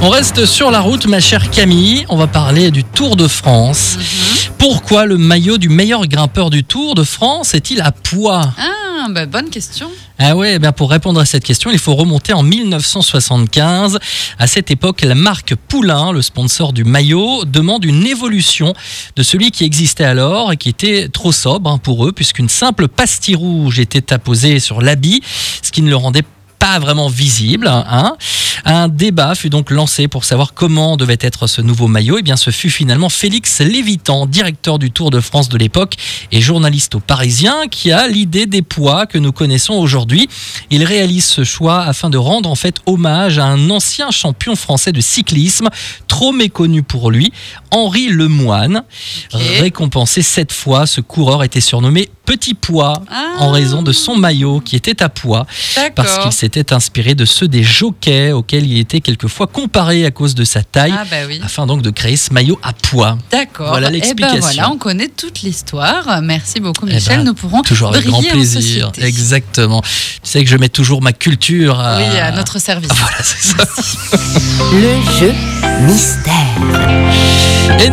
On reste sur la route, ma chère Camille. On va parler du Tour de France. Mhm. Pourquoi le maillot du meilleur grimpeur du Tour de France est-il à poids Ah, bah, bonne question. Ah ouais, eh bien pour répondre à cette question, il faut remonter en 1975. À cette époque, la marque Poulain, le sponsor du maillot, demande une évolution de celui qui existait alors et qui était trop sobre hein, pour eux, puisqu'une simple pastille rouge était apposée sur l'habit, ce qui ne le rendait pas vraiment visible. hein. Un débat fut donc lancé pour savoir comment devait être ce nouveau maillot. Et bien, ce fut finalement Félix Lévitan, directeur du Tour de France de l'époque et journaliste au Parisien, qui a l'idée des poids que nous connaissons aujourd'hui. Il réalise ce choix afin de rendre en fait hommage à un ancien champion français de cyclisme, trop méconnu pour lui, Henri Lemoine. Récompensé cette fois, ce coureur était surnommé Petit Pois Ah. en raison de son maillot qui était à poids parce qu'il s'était inspiré de ceux des jockeys auxquels il était quelquefois comparé à cause de sa taille, Ah, bah oui. afin donc de créer ce maillot à poids. D'accord. Voilà Eh ben l'explication. voilà, on connaît toute l'histoire. Merci beaucoup, Eh Michel. ben, Nous pourrons Toujours avec grand plaisir. Exactement. Tu sais que je mets toujours ma culture à, Oui, à notre service. Voilà, c'est ça. Le jeu mystère.